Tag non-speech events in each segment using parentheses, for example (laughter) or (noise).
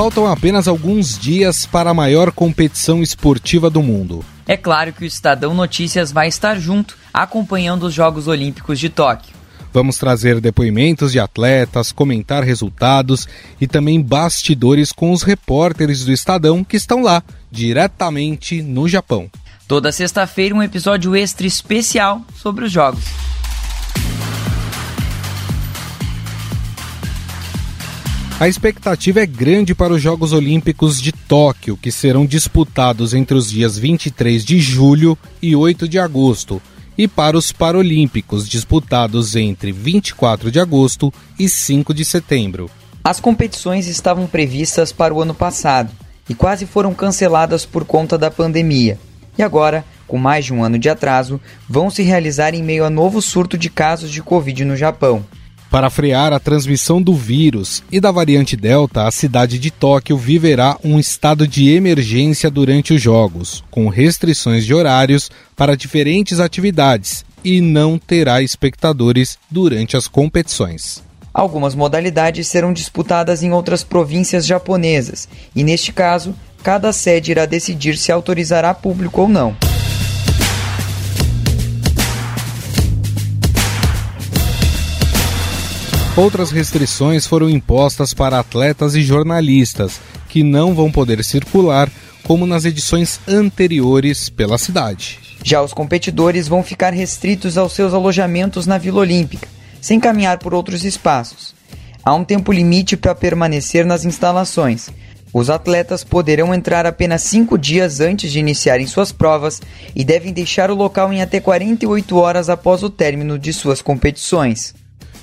Faltam apenas alguns dias para a maior competição esportiva do mundo. É claro que o Estadão Notícias vai estar junto, acompanhando os Jogos Olímpicos de Tóquio. Vamos trazer depoimentos de atletas, comentar resultados e também bastidores com os repórteres do Estadão que estão lá, diretamente no Japão. Toda sexta-feira, um episódio extra especial sobre os Jogos. A expectativa é grande para os Jogos Olímpicos de Tóquio, que serão disputados entre os dias 23 de julho e 8 de agosto, e para os Paralímpicos, disputados entre 24 de agosto e 5 de setembro. As competições estavam previstas para o ano passado e quase foram canceladas por conta da pandemia. E agora, com mais de um ano de atraso, vão se realizar em meio a novo surto de casos de Covid no Japão. Para frear a transmissão do vírus e da variante Delta, a cidade de Tóquio viverá um estado de emergência durante os Jogos, com restrições de horários para diferentes atividades e não terá espectadores durante as competições. Algumas modalidades serão disputadas em outras províncias japonesas, e neste caso, cada sede irá decidir se autorizará público ou não. Outras restrições foram impostas para atletas e jornalistas, que não vão poder circular como nas edições anteriores pela cidade. Já os competidores vão ficar restritos aos seus alojamentos na Vila Olímpica, sem caminhar por outros espaços. Há um tempo limite para permanecer nas instalações. Os atletas poderão entrar apenas cinco dias antes de iniciarem suas provas e devem deixar o local em até 48 horas após o término de suas competições.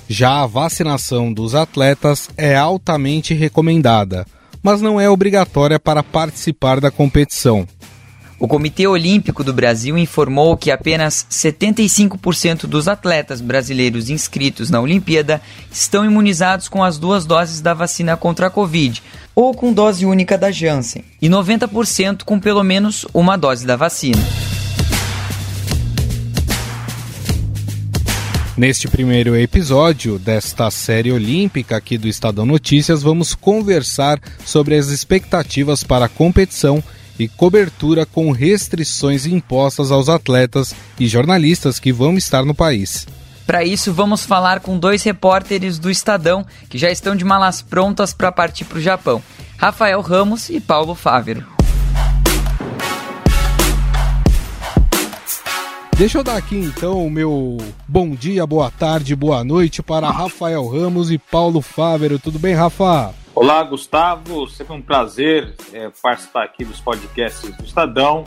Já a vacinação dos atletas é altamente recomendada, mas não é obrigatória para participar da competição. O Comitê Olímpico do Brasil informou que apenas 75% dos atletas brasileiros inscritos na Olimpíada estão imunizados com as duas doses da vacina contra a Covid, ou com dose única da Janssen, e 90% com pelo menos uma dose da vacina. Neste primeiro episódio desta série olímpica aqui do Estadão Notícias, vamos conversar sobre as expectativas para a competição e cobertura com restrições impostas aos atletas e jornalistas que vão estar no país. Para isso, vamos falar com dois repórteres do Estadão que já estão de malas prontas para partir para o Japão: Rafael Ramos e Paulo Fávero. Deixa eu dar aqui então o meu bom dia, boa tarde, boa noite para Rafael Ramos e Paulo Fávero. Tudo bem, Rafa? Olá, Gustavo. Sempre um prazer é, participar aqui dos podcasts do Estadão.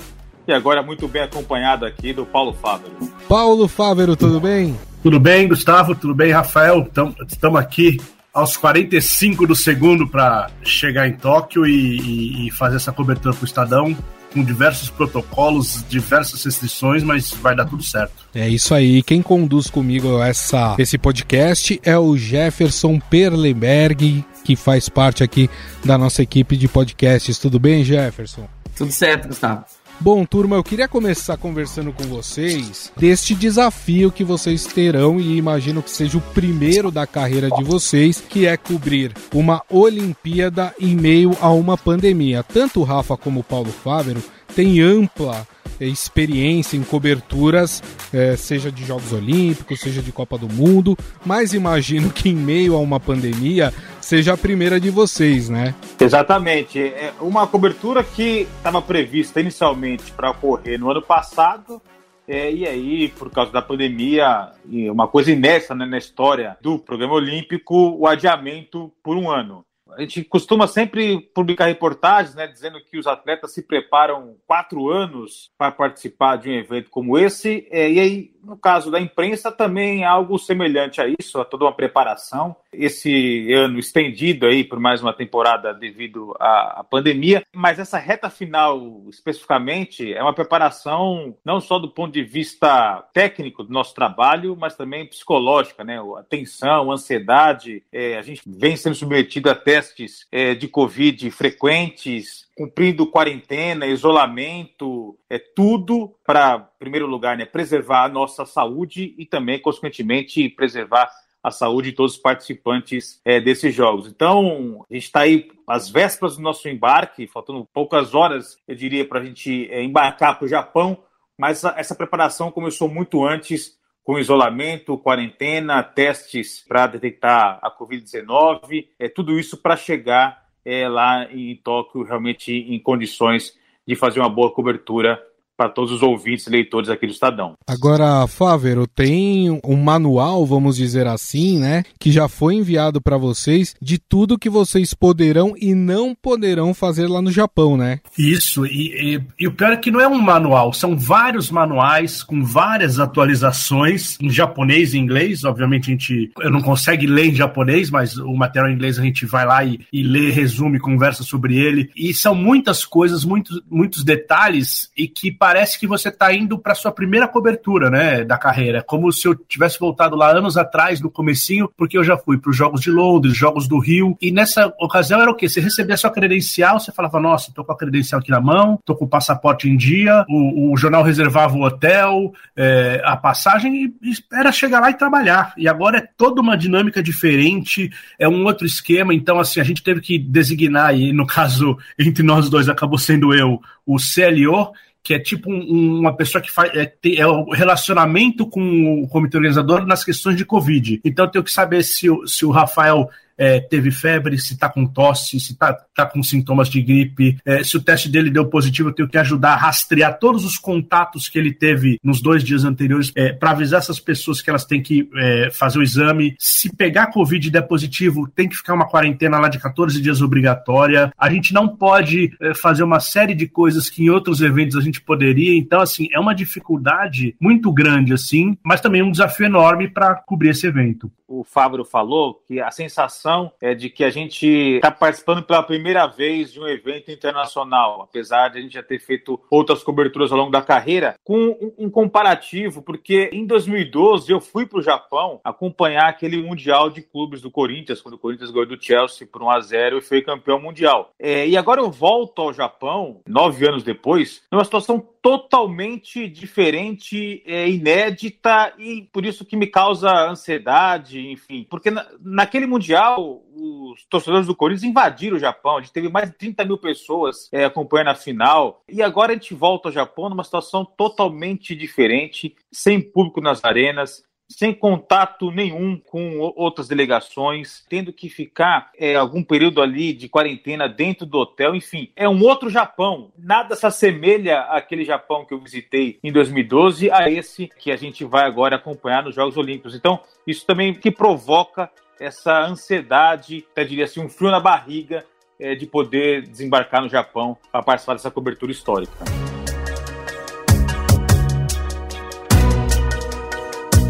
E agora muito bem acompanhado aqui do Paulo Fávero. Paulo Fávero, tudo bem? Tudo bem, Gustavo? Tudo bem, Rafael? Estamos aqui aos 45 do segundo para chegar em Tóquio e, e, e fazer essa cobertura para o Estadão com diversos protocolos, diversas restrições, mas vai dar tudo certo. É isso aí. Quem conduz comigo essa, esse podcast é o Jefferson Perlenberg, que faz parte aqui da nossa equipe de podcasts. Tudo bem, Jefferson? Tudo certo, Gustavo. Bom, turma, eu queria começar conversando com vocês deste desafio que vocês terão e imagino que seja o primeiro da carreira de vocês, que é cobrir uma Olimpíada em meio a uma pandemia. Tanto o Rafa como o Paulo Fávero têm ampla experiência em coberturas, é, seja de Jogos Olímpicos, seja de Copa do Mundo, mas imagino que em meio a uma pandemia seja a primeira de vocês, né? Exatamente. É uma cobertura que estava prevista inicialmente para ocorrer no ano passado, é, e aí, por causa da pandemia, uma coisa inédita né, na história do programa olímpico, o adiamento por um ano a gente costuma sempre publicar reportagens, né, dizendo que os atletas se preparam quatro anos para participar de um evento como esse. É, e aí, no caso da imprensa, também é algo semelhante a isso, a toda uma preparação. Esse ano estendido aí por mais uma temporada devido à, à pandemia, mas essa reta final especificamente é uma preparação não só do ponto de vista técnico do nosso trabalho, mas também psicológica, né? A tensão, a ansiedade. É, a gente vem sendo submetido até testes é, de Covid frequentes, cumprindo quarentena, isolamento, é tudo para, em primeiro lugar, né, preservar a nossa saúde e também, consequentemente, preservar a saúde de todos os participantes é, desses jogos. Então, a gente está aí às vésperas do nosso embarque, faltando poucas horas, eu diria, para a gente é, embarcar para o Japão, mas essa, preparação começou muito antes, com isolamento, quarentena, testes para detectar a Covid-19, é, tudo isso para chegar é, lá em Tóquio realmente em condições de fazer uma boa cobertura para todos os ouvintes e leitores aqui do Estadão. Agora, Fávero, tem um manual, vamos dizer assim, né, que já foi enviado para vocês de tudo que vocês poderão e não poderão fazer lá no Japão, né? Isso, e, e, e o pior é que não é um manual, são vários manuais com várias atualizações em japonês e inglês. Obviamente a gente eu não consegue ler em japonês, mas o material em inglês a gente vai lá e, e lê, resume, conversa sobre ele. E são muitas coisas, muitos, muitos detalhes e que parece que você está indo para sua primeira cobertura, né, da carreira, como se eu tivesse voltado lá anos atrás, no comecinho, porque eu já fui para os Jogos de Londres, Jogos do Rio, e nessa ocasião era o quê? Você recebia sua credencial, você falava, nossa, tô com a credencial aqui na mão, tô com o passaporte em dia, o, o jornal reservava o hotel, é, a passagem, e era chegar lá e trabalhar. E agora é toda uma dinâmica diferente, é um outro esquema, então assim, a gente teve que designar, e no caso, (laughs) entre nós dois, acabou sendo eu, o CLO, que é tipo um, uma pessoa que faz é, é, o relacionamento com o comitê organizador nas questões de Covid. Então eu tenho que saber se, se o Rafael é, teve febre, se está com tosse, se está tá com sintomas de gripe, é, se o teste dele deu positivo, eu tenho que ajudar a rastrear todos os contatos que ele teve nos dois dias anteriores é, para avisar essas pessoas que elas têm que é, fazer o exame. Se pegar Covid e der positivo, tem que ficar uma quarentena lá de 14 dias obrigatória. A gente não pode é, fazer uma série de coisas que em outros eventos a gente poderia. Então, assim, é uma dificuldade muito grande, assim, mas também um desafio enorme para cobrir esse evento o Fábio falou, que a sensação é de que a gente está participando pela primeira vez de um evento internacional, apesar de a gente já ter feito outras coberturas ao longo da carreira, com um, comparativo, porque em 2012 eu fui para o Japão acompanhar aquele Mundial de Clubes do Corinthians, quando o Corinthians ganhou do Chelsea por 1 a 0 e foi campeão mundial. É, e agora eu volto ao Japão, nove anos depois, numa situação totalmente diferente, é, inédita e por isso que me causa ansiedade, enfim. Porque na, naquele Mundial, os torcedores do Corinthians invadiram o Japão, a gente teve mais de 30 mil pessoas é, acompanhando a final. E agora a gente volta ao Japão numa situação totalmente diferente, sem público nas arenas, sem contato nenhum com outras delegações, tendo que ficar é, algum período ali de quarentena dentro do hotel, enfim, é um outro Japão. Nada se assemelha àquele Japão que eu visitei em 2012 a esse que a gente vai agora acompanhar nos Jogos Olímpicos. Então, isso também que provoca essa ansiedade, até diria assim, um frio na barriga é, de poder desembarcar no Japão para participar dessa cobertura histórica.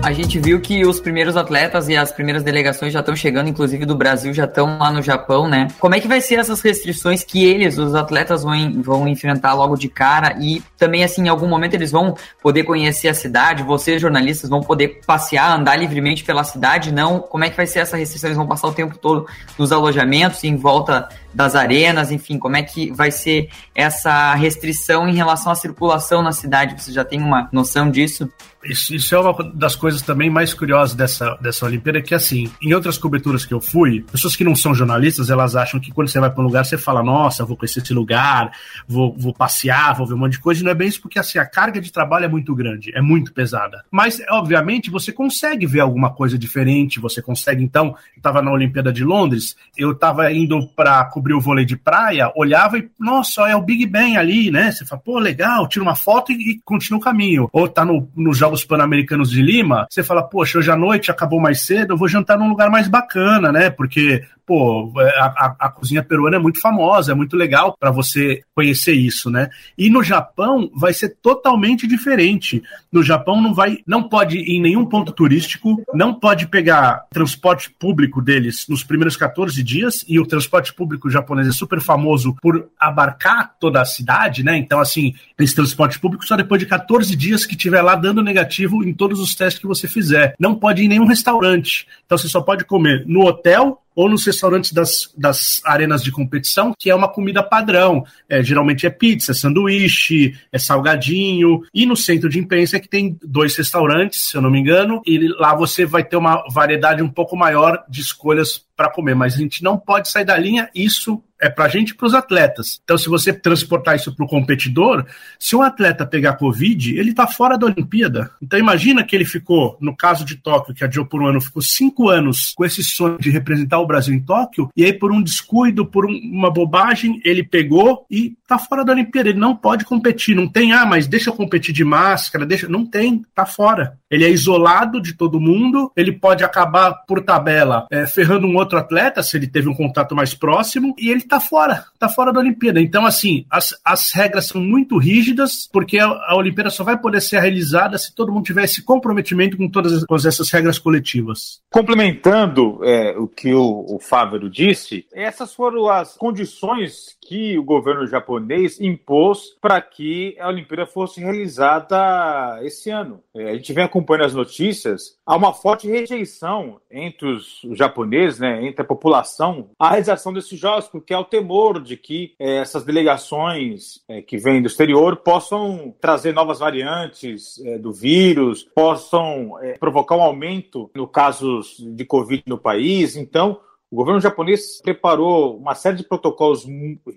A gente viu que os primeiros atletas e as primeiras delegações já estão chegando, inclusive do Brasil, já estão lá no Japão, né? Como é que vai ser essas restrições que eles, os atletas, vão, vão enfrentar logo de cara? E também, assim, em algum momento eles vão poder conhecer a cidade, vocês, jornalistas, vão poder passear, andar livremente pela cidade? Não? Como é que vai ser essa restrição? Eles vão passar o tempo todo nos alojamentos, em volta das arenas, enfim, como é que vai ser essa restrição em relação à circulação na cidade? Você já tem uma noção disso? Isso, isso, é uma das coisas também mais curiosas dessa, dessa Olimpíada, que assim, em outras coberturas que eu fui, pessoas que não são jornalistas, elas acham que quando você vai para um lugar, você fala, nossa, vou conhecer esse lugar, vou, vou passear, vou ver um monte de coisa, e não é bem isso, porque assim, a carga de trabalho é muito grande, é muito pesada. Mas, obviamente, você consegue ver alguma coisa diferente, você consegue, então, eu estava na Olimpíada de Londres, eu estava indo para cobrir o vôlei de praia, olhava e, nossa, é o Big Ben ali, né? Você fala, pô, legal, tira uma foto e, e continua o caminho. Ou tá no, nos Jogos Pan-Americanos de Lima, você fala, poxa, hoje à noite acabou mais cedo, eu vou jantar num lugar mais bacana, né? Porque pô, é, a, a, cozinha peruana é muito famosa, é muito legal para você conhecer isso, né? E no Japão vai ser totalmente diferente. No Japão não vai, não pode ir em nenhum ponto turístico, não pode pegar transporte público deles nos primeiros 14 dias, e o transporte público japonês é super famoso por abarcar toda a cidade, né? Então, assim, esse transporte público só depois de 14 dias que tiver lá dando negativo em todos os testes que você fizer. Não pode ir em nenhum restaurante. Então, você só pode comer no hotel ou nos restaurantes das, das arenas de competição, que é uma comida padrão. É, geralmente é pizza, é sanduíche, é salgadinho. E no centro de imprensa é que tem dois restaurantes, se eu não me engano, e lá você vai ter uma variedade um pouco maior de escolhas para comer, mas a gente não pode sair da linha, isso é para a gente e para os atletas. Então, se você transportar isso para o competidor, se um atleta pegar Covid, ele está fora da Olimpíada. Então, imagina que ele ficou, no caso de Tóquio, que adiou por um ano, ficou cinco anos com esse sonho de representar o Brasil em Tóquio, e aí, por um descuido, por um, uma bobagem, ele pegou e está fora da Olimpíada. Ele não pode competir. Não tem, ah, mas deixa eu competir de máscara, deixa. Não tem, está fora. Ele é isolado de todo mundo, ele pode acabar, por tabela, é, ferrando um outro atleta, se ele teve um contato mais próximo, e ele tá fora, tá fora da Olimpíada. Então, assim, as, as regras são muito rígidas, porque a, a Olimpíada só vai poder ser realizada se todo mundo tiver esse comprometimento com todas, todas essas regras coletivas. Complementando é, o que o, o Fávero disse, essas foram as condições que o governo japonês impôs para que a Olimpíada fosse realizada esse ano. É, a gente vem acompanhando as notícias, há uma forte rejeição entre os japoneses, né, entre a população, à realização desses jogos, porque há o temor de que é, essas delegações é, que vêm do exterior possam trazer novas variantes é, do vírus, possam é, provocar um aumento no casos de Covid no país. Então, o governo japonês preparou uma série de protocolos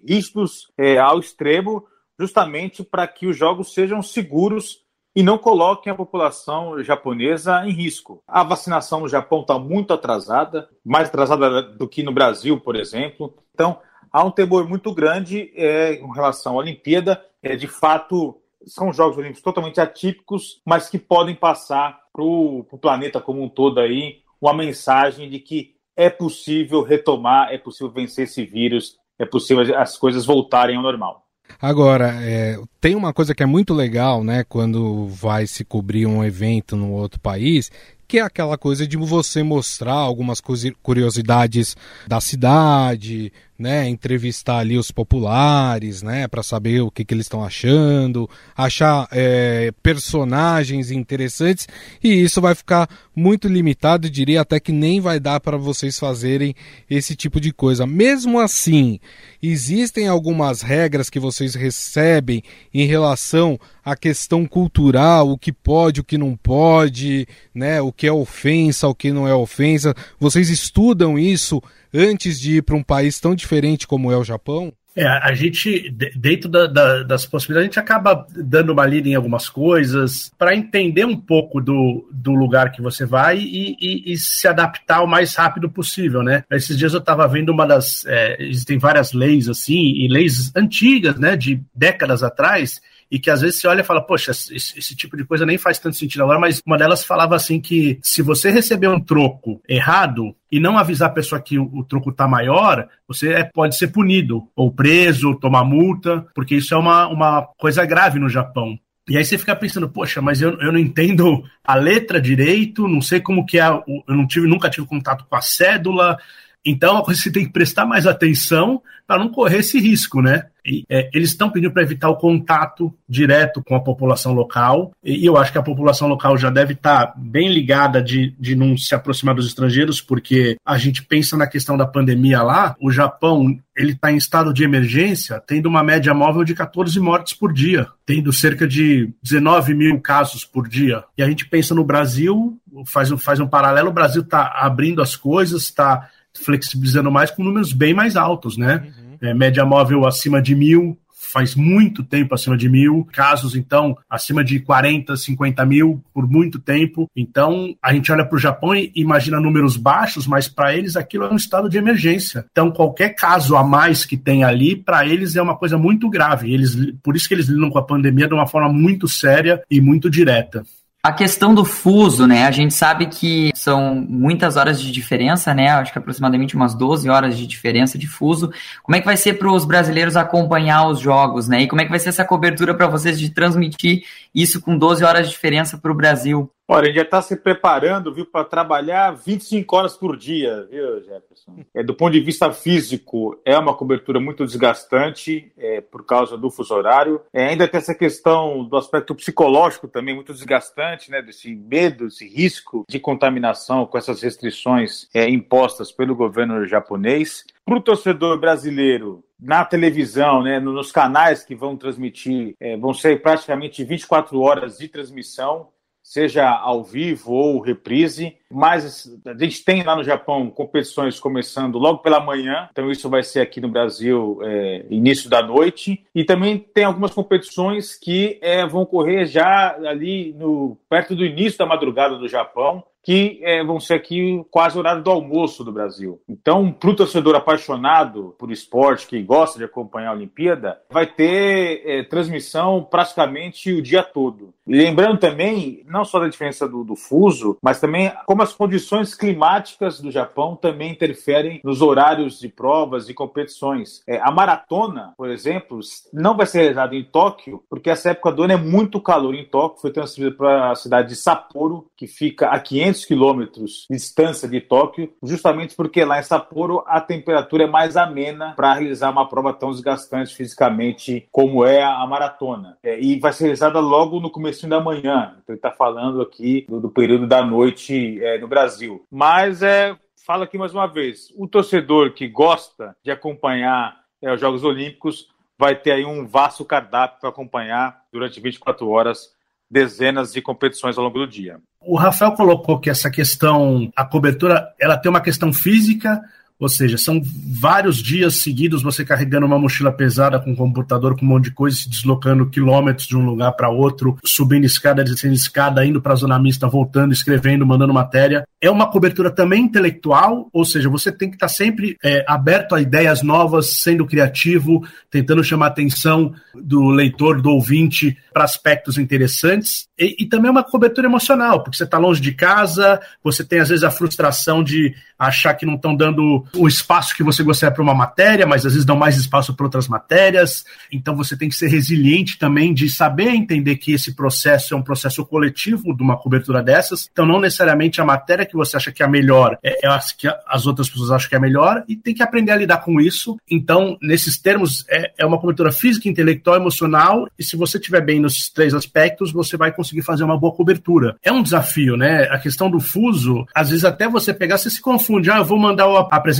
rígidos é, ao extremo, justamente para que os jogos sejam seguros e não coloquem a população japonesa em risco. A vacinação no Japão está muito atrasada, mais atrasada do que no Brasil, por exemplo. Então, há um temor muito grande é, em relação à Olimpíada. É, de fato, são Jogos Olímpicos totalmente atípicos, mas que podem passar para o planeta como um todo aí uma mensagem de que é possível retomar, é possível vencer esse vírus, é possível as coisas voltarem ao normal. Agora, é, tem uma coisa que é muito legal, né, quando vai se cobrir um evento no outro país, que é aquela coisa de você mostrar algumas curiosidades da cidade, né, entrevistar ali os populares, né, para saber o que, que eles estão achando, achar é, personagens interessantes e isso vai ficar muito limitado, diria até que nem vai dar para vocês fazerem esse tipo de coisa. Mesmo assim, existem algumas regras que vocês recebem em relação à questão cultural, o que pode, o que não pode, né, o que é ofensa, o que não é ofensa. Vocês estudam isso antes de ir para um país tão diferente como é o Japão? É, a gente, dentro da, da, das possibilidades, a gente acaba dando uma lida em algumas coisas para entender um pouco do, do lugar que você vai e, e, e, se adaptar o mais rápido possível, né? Esses dias eu estava vendo uma das. É, existem várias leis, assim, e leis antigas, né, de décadas atrás, e que às vezes você olha e fala, poxa, esse, esse, tipo de coisa nem faz tanto sentido agora, mas uma delas falava assim que se você receber um troco errado e não avisar a pessoa que o, o troco tá maior, você é, pode ser punido, ou preso, tomar multa, porque isso é uma, uma coisa grave no Japão. E aí você fica pensando, poxa, mas eu, eu não entendo a letra direito, não sei como que é, eu não tive, nunca tive contato com a cédula, então, é você tem que prestar mais atenção para não correr esse risco, né? E, é, eles estão pedindo para evitar o contato direto com a população local, e, eu acho que a população local já deve estar tá bem ligada de, de não se aproximar dos estrangeiros, porque a gente pensa na questão da pandemia lá, o Japão ele está em estado de emergência, tendo uma média móvel de 14 mortes por dia, tendo cerca de 19 mil casos por dia. E a gente pensa no Brasil, faz um, faz um paralelo, o Brasil está abrindo as coisas, está flexibilizando mais com números bem mais altos, né? Uhum. É, média móvel acima de mil, faz muito tempo acima de mil, casos então acima de 40, 50 mil por muito tempo. Então a gente olha para o Japão e imagina números baixos, mas para eles aquilo é um estado de emergência. Então qualquer caso a mais que tem ali, para eles é uma coisa muito grave. Eles, por isso que eles lidam com a pandemia de uma forma muito séria e muito direta. A questão do fuso, né? A gente sabe que são muitas horas de diferença, né? Acho que aproximadamente umas 12 horas de diferença de fuso. Como é que vai ser para os brasileiros acompanhar os jogos, né? E como é que vai ser essa cobertura para vocês de transmitir isso com 12 horas de diferença para o Brasil? Olha, a gente já está se preparando, viu, para trabalhar 25 horas por dia, viu, Jefferson? É, do ponto de vista físico, é uma cobertura muito desgastante é, por causa do fuso horário. É, ainda tem essa questão do aspecto psicológico também muito desgastante, né, desse medo, desse risco de contaminação com essas restrições é, impostas pelo governo japonês. Para o torcedor brasileiro, na televisão, né, nos canais que vão transmitir, é, vão ser praticamente 24 horas de transmissão seja ao vivo ou reprise. Mas a gente tem lá no Japão competições começando logo pela manhã, então isso vai ser aqui no Brasil é, início da noite. E também tem algumas competições que é, vão ocorrer já ali no perto do início da madrugada do Japão que é, vão ser aqui quase o horário do almoço do Brasil. Então, para o torcedor apaixonado por esporte, que gosta de acompanhar a Olimpíada, vai ter é, transmissão praticamente o dia todo. Lembrando também, não só da diferença do, do, fuso, mas também como as condições climáticas do Japão também interferem nos horários de provas e competições. É, a maratona, por exemplo, não vai ser realizada em Tóquio, porque essa época do ano é muito calor em Tóquio, foi transferida para a cidade de Sapporo, que fica a 500 500 quilômetros de distância de Tóquio, justamente porque lá em Sapporo a temperatura é mais amena para realizar uma prova tão desgastante fisicamente como é a maratona. É, e vai ser realizada logo no começo da manhã. Então ele está falando aqui do, do, período da noite é, no Brasil. Mas é, fala aqui mais uma vez, o torcedor que gosta de acompanhar é, os Jogos Olímpicos vai ter aí um vasto cardápio para acompanhar durante 24 horas dezenas de competições ao longo do dia. O Rafael colocou que essa questão, a cobertura, ela tem uma questão física, ou seja, são vários dias seguidos você carregando uma mochila pesada com um computador, com um monte de coisa, se deslocando quilômetros de um lugar para outro, subindo escada, descendo escada, indo para a zona mista, voltando, escrevendo, mandando matéria. É uma cobertura também intelectual, ou seja, você tem que estar tá sempre é, aberto a ideias novas, sendo criativo, tentando chamar a atenção do leitor, do ouvinte, para aspectos interessantes. E, e também é uma cobertura emocional, porque você está longe de casa, você tem às vezes a frustração de achar que não estão dando o espaço que você gostaria para uma matéria, mas às vezes dão mais espaço para outras matérias. Então você tem que ser resiliente também de saber entender que esse processo é um processo coletivo de uma cobertura dessas. Então não necessariamente a matéria que você acha que é a melhor é, a que as outras pessoas acham que é a melhor e tem que aprender a lidar com isso. Então nesses termos é, é uma cobertura física, intelectual, emocional e se você estiver bem nos três aspectos você vai conseguir fazer uma boa cobertura. É um desafio, né? A questão do fuso, às vezes até você pegar, você se confunde. Ah, eu vou mandar a apresentação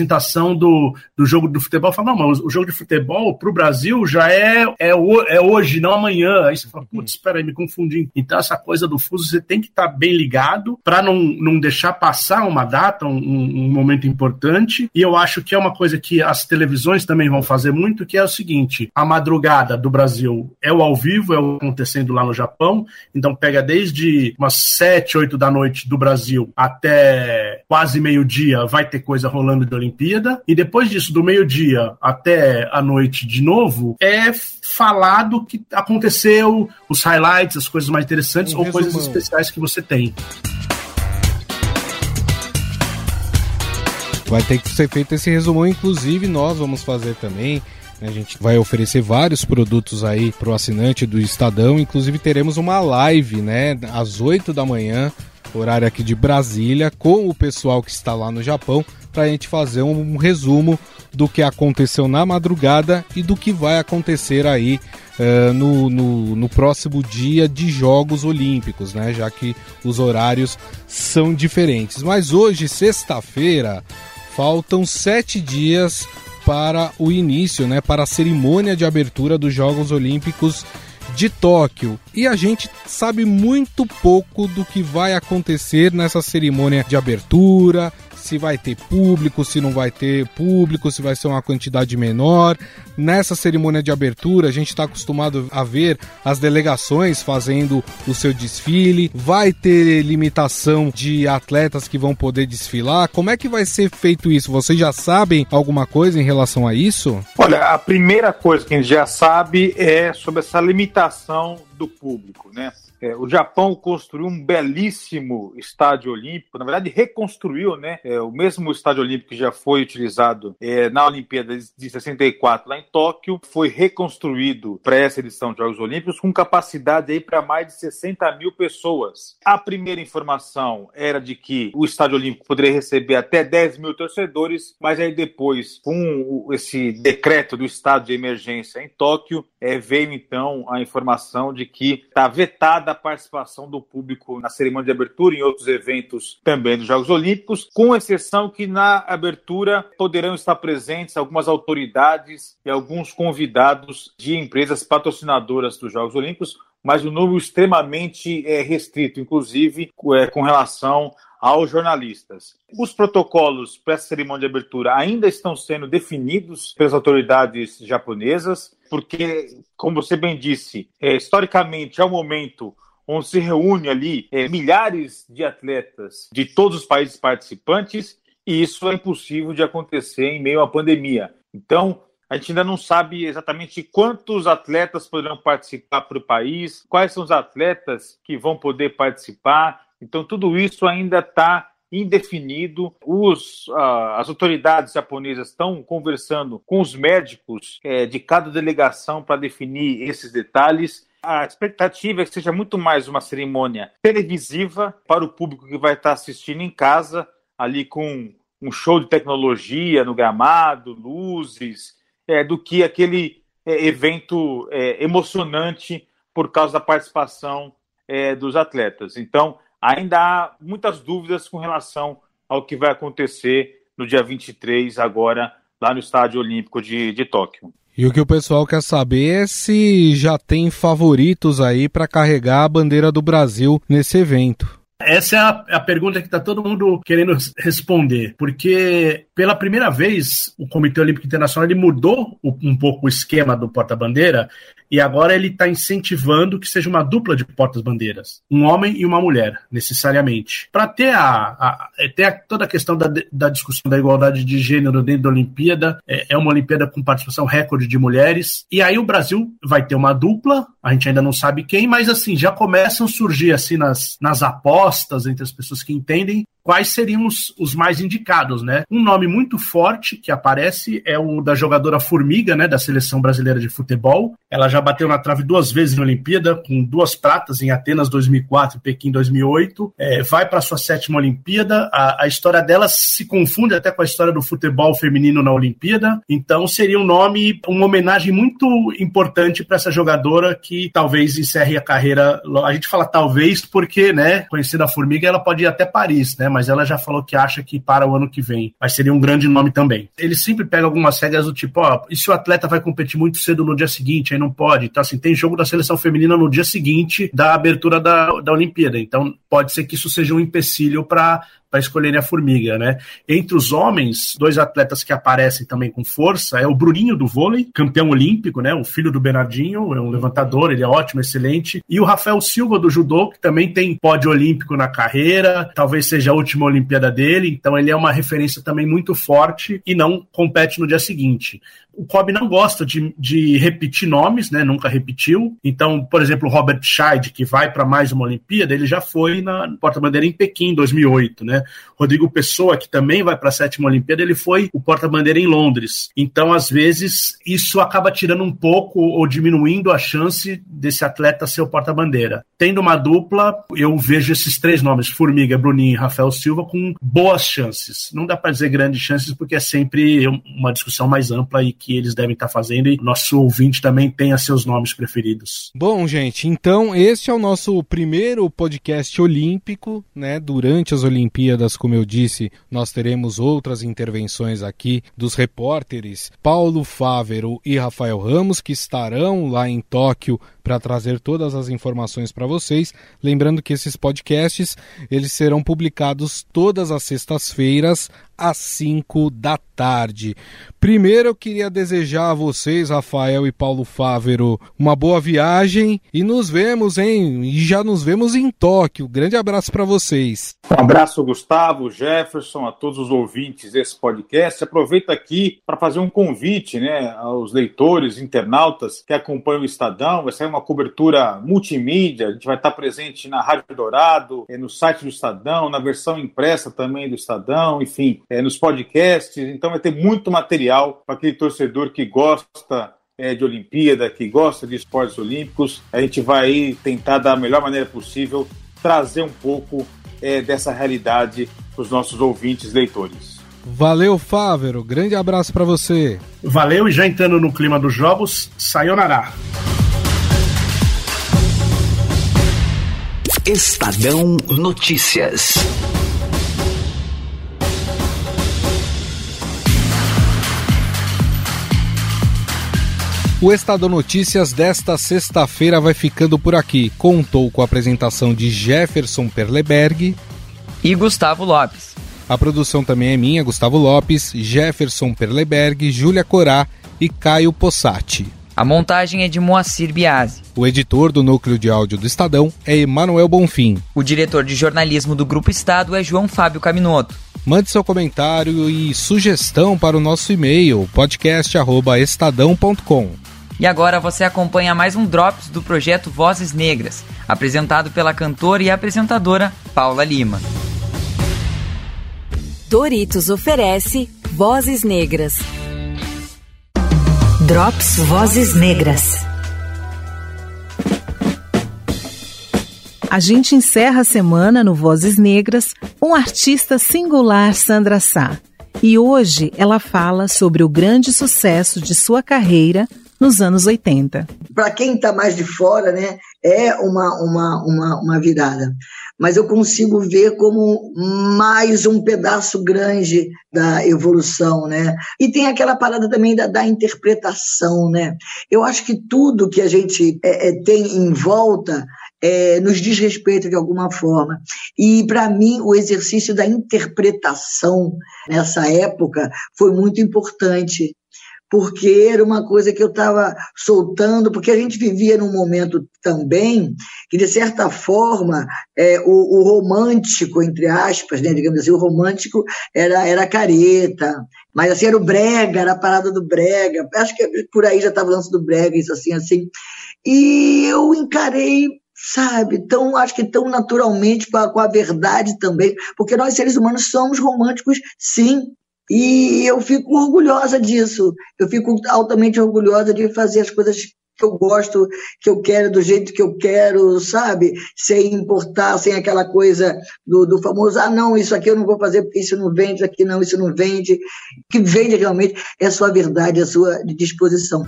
do, do jogo do futebol. Fala, não, mas o jogo de futebol para o Brasil já é, é, é hoje, não amanhã. Aí você fala, putz, espera aí, me confundi. Então, essa coisa do fuso, você tem que estar tá bem ligado para não, não deixar passar uma data, um, um momento importante. E eu acho que é uma coisa que as televisões também vão fazer muito, que é o seguinte: a madrugada do Brasil é o ao vivo, é o acontecendo lá no Japão. Então, pega desde umas 7, 8 da noite do Brasil até quase meio-dia, vai ter coisa rolando de Olimpíada. E depois disso, do meio-dia até a noite de novo, é falado que aconteceu, os highlights, as coisas mais interessantes um ou resumão. coisas especiais que você tem. Vai ter que ser feito esse resumão, inclusive nós vamos fazer também. Né? A gente vai oferecer vários produtos aí para o assinante do Estadão, inclusive teremos uma live, né, às 8 da manhã, horário aqui de Brasília, com o pessoal que está lá no Japão, para a gente fazer um resumo do que aconteceu na madrugada e do que vai acontecer aí uh, no, no, no, próximo dia de Jogos Olímpicos, né? Já que os horários são diferentes. Mas hoje, sexta-feira, faltam sete dias para o início, né? Para a cerimônia de abertura dos Jogos Olímpicos de Tóquio. E a gente sabe muito pouco do que vai acontecer nessa cerimônia de abertura, se vai ter público, se não vai ter público, se vai ser uma quantidade menor. Nessa cerimônia de abertura, a gente está acostumado a ver as delegações fazendo o seu desfile. Vai ter limitação de atletas que vão poder desfilar. Como é que vai ser feito isso? Vocês já sabem alguma coisa em relação a isso? Olha, a primeira coisa que a gente já sabe é sobre essa limitação do público, né? É, o Japão construiu um belíssimo estádio olímpico, na verdade reconstruiu, né? É, o mesmo estádio olímpico que já foi utilizado é, na Olimpíada de 64 lá em Tóquio, foi reconstruído para essa edição de Jogos Olímpicos com capacidade para mais de 60 mil pessoas. A primeira informação era de que o estádio olímpico poderia receber até 10 mil torcedores, mas aí depois, com esse decreto do estado de emergência em Tóquio, é, veio então a informação de que está vetada a participação do público na cerimônia de abertura e em outros eventos também dos Jogos Olímpicos, com exceção que na abertura poderão estar presentes algumas autoridades e alguns convidados de empresas patrocinadoras dos Jogos Olímpicos, mas um número extremamente é, restrito, inclusive é, com relação aos jornalistas. Os protocolos para essa cerimônia de abertura ainda estão sendo definidos pelas autoridades japonesas, porque, como você bem disse, é, historicamente é o um momento onde se reúne ali é, milhares de atletas de todos os países participantes, e isso é impossível de acontecer em meio à pandemia. Então, a gente ainda não sabe exatamente quantos atletas poderão participar para o país, quais são os atletas que vão poder participar. Então, tudo isso ainda está indefinido. Os, uh, as autoridades japonesas estão conversando com os médicos é, de cada delegação para definir esses detalhes. A expectativa é que seja muito mais uma cerimônia televisiva para o público que vai estar assistindo em casa, ali com um show de tecnologia no gramado, luzes, é, do que aquele é, evento emocionante por causa da participação dos atletas. Então, ainda há muitas dúvidas com relação ao que vai acontecer no dia 23, agora, lá no Estádio Olímpico de, de Tóquio. E o que o pessoal quer saber é se já tem favoritos aí para carregar a bandeira do Brasil nesse evento. Essa é a, a pergunta que está todo mundo querendo responder, porque pela primeira vez o Comitê Olímpico Internacional ele mudou um pouco o esquema do porta-bandeira e agora ele está incentivando que seja uma dupla de portas-bandeiras, um homem e uma mulher, necessariamente. Para ter, a, a, é, ter a, toda a questão da, da discussão da igualdade de gênero dentro da Olimpíada, é, é uma Olimpíada com participação recorde de mulheres, e aí o Brasil vai ter uma dupla, a gente ainda não sabe quem, mas assim, já começam a surgir assim nas, nas apostas entre as pessoas que entendem quais seriam os, os, mais indicados, né? Um nome muito forte que aparece é o da jogadora Formiga, né, da seleção brasileira de futebol. Ela já bateu na trave duas vezes na Olimpíada, com duas pratas em Atenas 2004 e Pequim 2008. É, vai para sua sétima Olimpíada. A, a, história dela se confunde até com a história do futebol feminino na Olimpíada. Então seria um nome, uma homenagem muito importante para essa jogadora que talvez encerre a carreira. A gente fala talvez porque, né, conhecendo a Formiga, ela pode ir até Paris, né? Mas ela já falou que acha que para o ano que vem. Mas seria um grande nome também. Ele sempre pega algumas regras do tipo, ó, e se o atleta vai competir muito cedo no dia seguinte, aí não pode. Então, assim, tem jogo da seleção feminina no dia seguinte da abertura da, da Olimpíada. Então, pode ser que isso seja um empecilho para para escolherem a formiga, né? Entre os homens, dois atletas que aparecem também com força é o Bruninho do vôlei, campeão olímpico, né? O filho do Bernardinho, é um levantador, ele é ótimo, excelente. E o Rafael Silva do judô, que também tem pódio olímpico na carreira, talvez seja a última Olimpíada dele, então ele é uma referência também muito forte e não compete no dia seguinte o Kobe não gosta de, de repetir nomes, né? Nunca repetiu. Então, por exemplo, o Robert Scheid, que vai para mais uma Olimpíada, ele já foi na porta-bandeira em Pequim, em 2008, né? Rodrigo Pessoa, que também vai para a sétima Olimpíada, ele foi o porta-bandeira em Londres. Então, às vezes, isso acaba tirando um pouco ou diminuindo a chance desse atleta ser o porta-bandeira. Tendo uma dupla, eu vejo esses três nomes, Formiga, Bruninho e Rafael Silva, com boas chances. Não dá para dizer grandes chances, porque é sempre uma discussão mais ampla e que eles devem estar fazendo e nosso ouvinte também tenha seus nomes preferidos. Bom, gente, então este é o nosso primeiro podcast olímpico, né? Durante as Olimpíadas, como eu disse, nós teremos outras intervenções aqui dos repórteres Paulo Fávero e Rafael Ramos, que estarão lá em Tóquio para trazer todas as informações para vocês. Lembrando que esses podcasts eles serão publicados todas as sextas-feiras às 5 da tarde. Primeiro eu queria desejar a vocês, Rafael e Paulo Fávero, uma boa viagem e nos vemos, hein? E já nos vemos em Tóquio. Grande abraço para vocês. Um abraço, Gustavo, Jefferson, a todos os ouvintes desse podcast. Aproveito aqui para fazer um convite, né, aos leitores, internautas que acompanham o Estadão. Vai sair uma cobertura multimídia, a gente vai estar presente na Rádio Dourado, é, no site do Estadão, na versão impressa também do Estadão, enfim, é, nos podcasts. Então vai ter muito material para aquele torcedor que gosta é, de Olimpíada, que gosta de esportes olímpicos. A gente vai tentar, da melhor maneira possível, trazer um pouco é, dessa realidade para os nossos ouvintes leitores. Valeu, Fávero. Grande abraço para você. Valeu e já entrando no clima dos jogos, sayonara. Estadão Notícias. O Estadão Notícias desta sexta-feira vai ficando por aqui. Contou com a apresentação de Jefferson Perleberg e Gustavo Lopes. A produção também é minha, Gustavo Lopes, Jefferson Perleberg, Júlia Corá e Caio Possati. A montagem é de Moacir Biasi. O editor do núcleo de áudio do Estadão é Emanuel Bonfim. O diretor de jornalismo do Grupo Estado é João Fábio Caminoto. Mande seu comentário e sugestão para o nosso e-mail podcast@estadão.com. E agora você acompanha mais um Drops do projeto Vozes Negras, apresentado pela cantora e apresentadora Paula Lima. Doritos oferece Vozes Negras. Drops Vozes Negras. A gente encerra a semana no Vozes Negras com um artista singular Sandra Sá. E hoje ela fala sobre o grande sucesso de sua carreira nos anos 80. Para quem está mais de fora, né, é uma, uma, uma, uma virada. Mas eu consigo ver como mais um pedaço grande da evolução, né? E tem aquela parada também da, da interpretação, né? Eu acho que tudo que a gente é, é, tem em volta é, nos diz respeito de alguma forma. E, para mim, o exercício da interpretação nessa época foi muito importante porque era uma coisa que eu estava soltando, porque a gente vivia num momento também que, de certa forma, é, o, o, romântico, entre aspas, né, digamos assim, o romântico era, era careta, mas assim, era o brega, era a parada do brega, acho que por aí já estava o lance do brega, isso assim, assim, e eu encarei sabe, tão, acho que tão naturalmente com a, com a verdade também, porque nós seres humanos somos românticos, sim, e eu fico orgulhosa disso. Eu fico altamente orgulhosa de fazer as coisas que eu gosto, que eu quero, do jeito que eu quero, sabe? Sem importar, sem aquela coisa do, do famoso, ah, não, isso aqui eu não vou fazer porque isso não vende, isso aqui não, isso não vende. O que vende realmente é a sua verdade, a sua disposição.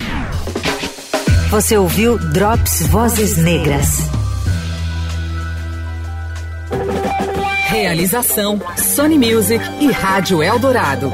Você ouviu Drops Vozes Negras. Realização Sony Music e Rádio Eldorado.